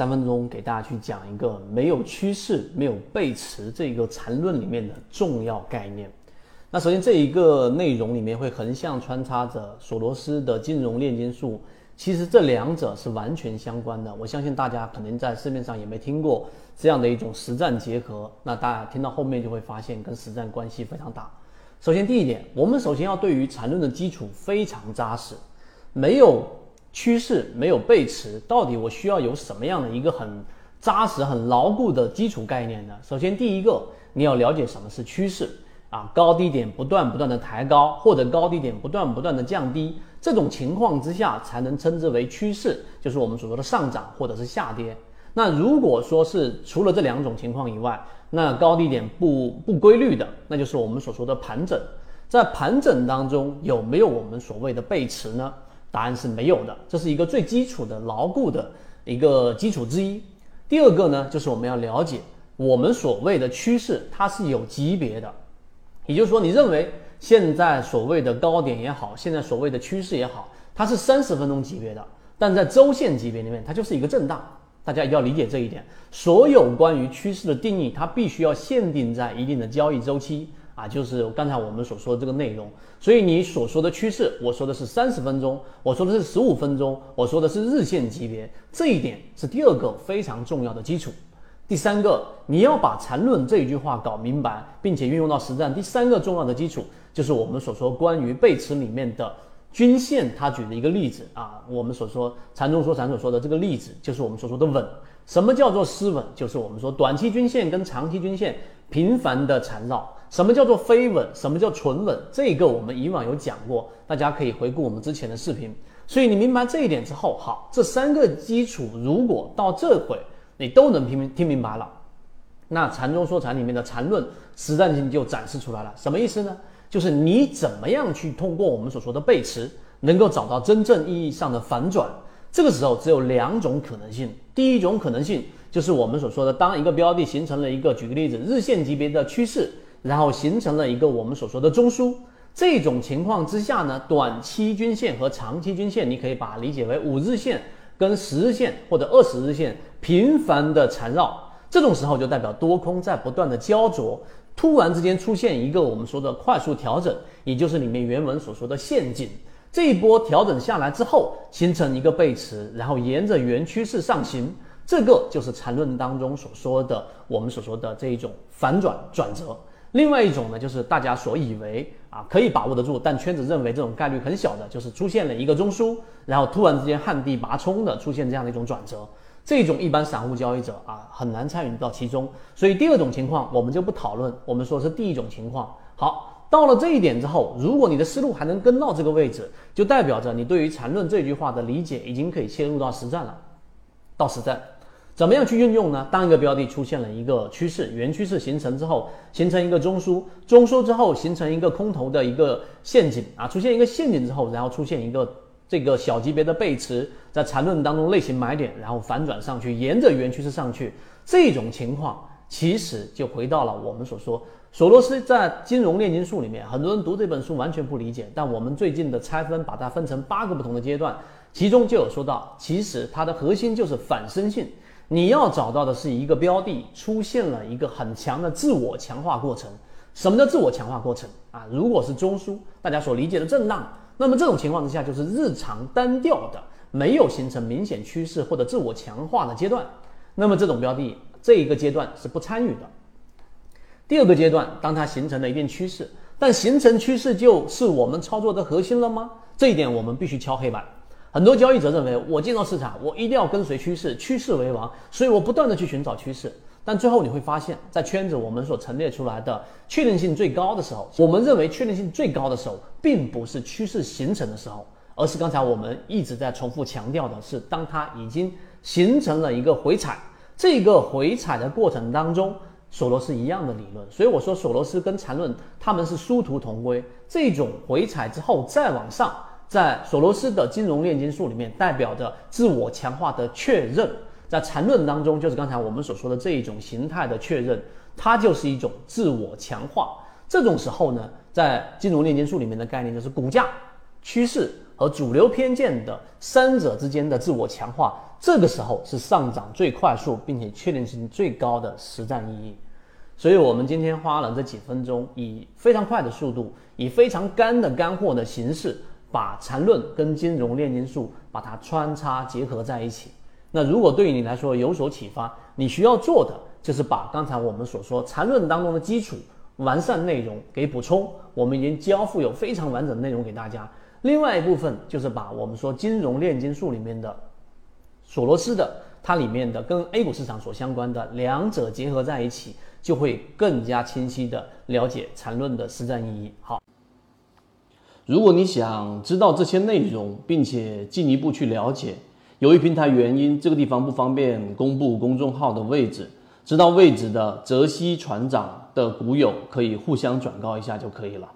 三分钟给大家去讲一个没有趋势、没有背驰这个缠论里面的重要概念。那首先这一个内容里面会横向穿插着索罗斯的金融炼金术，其实这两者是完全相关的。我相信大家肯定在市面上也没听过这样的一种实战结合。那大家听到后面就会发现跟实战关系非常大。首先第一点，我们首先要对于缠论的基础非常扎实，没有。趋势没有背驰，到底我需要有什么样的一个很扎实、很牢固的基础概念呢？首先，第一个你要了解什么是趋势啊，高低点不断不断的抬高，或者高低点不断不断的降低，这种情况之下才能称之为趋势，就是我们所说的上涨或者是下跌。那如果说是除了这两种情况以外，那高低点不不规律的，那就是我们所说的盘整。在盘整当中有没有我们所谓的背驰呢？答案是没有的，这是一个最基础的牢固的一个基础之一。第二个呢，就是我们要了解我们所谓的趋势，它是有级别的。也就是说，你认为现在所谓的高点也好，现在所谓的趋势也好，它是三十分钟级别的，但在周线级别里面，它就是一个震荡。大家一定要理解这一点。所有关于趋势的定义，它必须要限定在一定的交易周期。啊，就是刚才我们所说的这个内容，所以你所说的趋势，我说的是三十分钟，我说的是十五分钟，我说的是日线级别，这一点是第二个非常重要的基础。第三个，你要把缠论这一句话搞明白，并且运用到实战。第三个重要的基础就是我们所说关于背驰里面的均线，他举的一个例子啊，我们所说缠中说禅所说的这个例子，就是我们所说的稳。什么叫做失稳？就是我们说短期均线跟长期均线频繁的缠绕。什么叫做飞稳？什么叫纯稳？这个我们以往有讲过，大家可以回顾我们之前的视频。所以你明白这一点之后，好，这三个基础如果到这会你都能听明听明白了，那禅中说禅里面的禅论实战性就展示出来了。什么意思呢？就是你怎么样去通过我们所说的背驰，能够找到真正意义上的反转。这个时候只有两种可能性。第一种可能性就是我们所说的，当一个标的形成了一个，举个例子，日线级别的趋势。然后形成了一个我们所说的中枢，这种情况之下呢，短期均线和长期均线，你可以把它理解为五日线跟十日线或者二十日线频繁的缠绕，这种时候就代表多空在不断的焦灼，突然之间出现一个我们说的快速调整，也就是里面原文所说的陷阱。这一波调整下来之后，形成一个背驰，然后沿着原趋势上行，这个就是缠论当中所说的我们所说的这一种反转转折。另外一种呢，就是大家所以为啊可以把握得住，但圈子认为这种概率很小的，就是出现了一个中枢，然后突然之间旱地拔葱的出现这样的一种转折，这种一般散户交易者啊很难参与到其中。所以第二种情况我们就不讨论，我们说是第一种情况。好，到了这一点之后，如果你的思路还能跟到这个位置，就代表着你对于缠论这句话的理解已经可以切入到实战了，到实战。怎么样去运用呢？当一个标的出现了一个趋势，原趋势形成之后，形成一个中枢，中枢之后形成一个空头的一个陷阱啊，出现一个陷阱之后，然后出现一个这个小级别的背驰，在缠论当中类型买点，然后反转上去，沿着原趋势上去，这种情况其实就回到了我们所说，索罗斯在金融炼金术里面，很多人读这本书完全不理解，但我们最近的拆分把它分成八个不同的阶段，其中就有说到，其实它的核心就是反身性。你要找到的是一个标的出现了一个很强的自我强化过程。什么叫自我强化过程啊？如果是中枢，大家所理解的震荡，那么这种情况之下就是日常单调的，没有形成明显趋势或者自我强化的阶段。那么这种标的这一个阶段是不参与的。第二个阶段，当它形成了一定趋势，但形成趋势就是我们操作的核心了吗？这一点我们必须敲黑板。很多交易者认为，我进入市场，我一定要跟随趋势，趋势为王，所以我不断的去寻找趋势。但最后你会发现，在圈子我们所陈列出来的确定性最高的时候，我们认为确定性最高的时候，并不是趋势形成的时候，而是刚才我们一直在重复强调的是，当它已经形成了一个回踩，这个回踩的过程当中，索罗斯一样的理论。所以我说，索罗斯跟缠论他们是殊途同归。这种回踩之后再往上。在索罗斯的金融炼金术里面，代表着自我强化的确认。在缠论当中，就是刚才我们所说的这一种形态的确认，它就是一种自我强化。这种时候呢，在金融炼金术里面的概念就是股价、趋势和主流偏见的三者之间的自我强化，这个时候是上涨最快速并且确定性最高的实战意义。所以，我们今天花了这几分钟，以非常快的速度，以非常干的干货的形式，把缠论跟金融炼金术把它穿插结合在一起。那如果对于你来说有所启发，你需要做的就是把刚才我们所说缠论当中的基础完善内容给补充。我们已经交付有非常完整的内容给大家。另外一部分就是把我们说金融炼金术里面的索罗斯的它里面的跟 A 股市场所相关的两者结合在一起，就会更加清晰的了解缠论的实战意义。好，如果你想知道这些内容，并且进一步去了解。由于平台原因，这个地方不方便公布公众号的位置。知道位置的泽西船长的股友可以互相转告一下就可以了。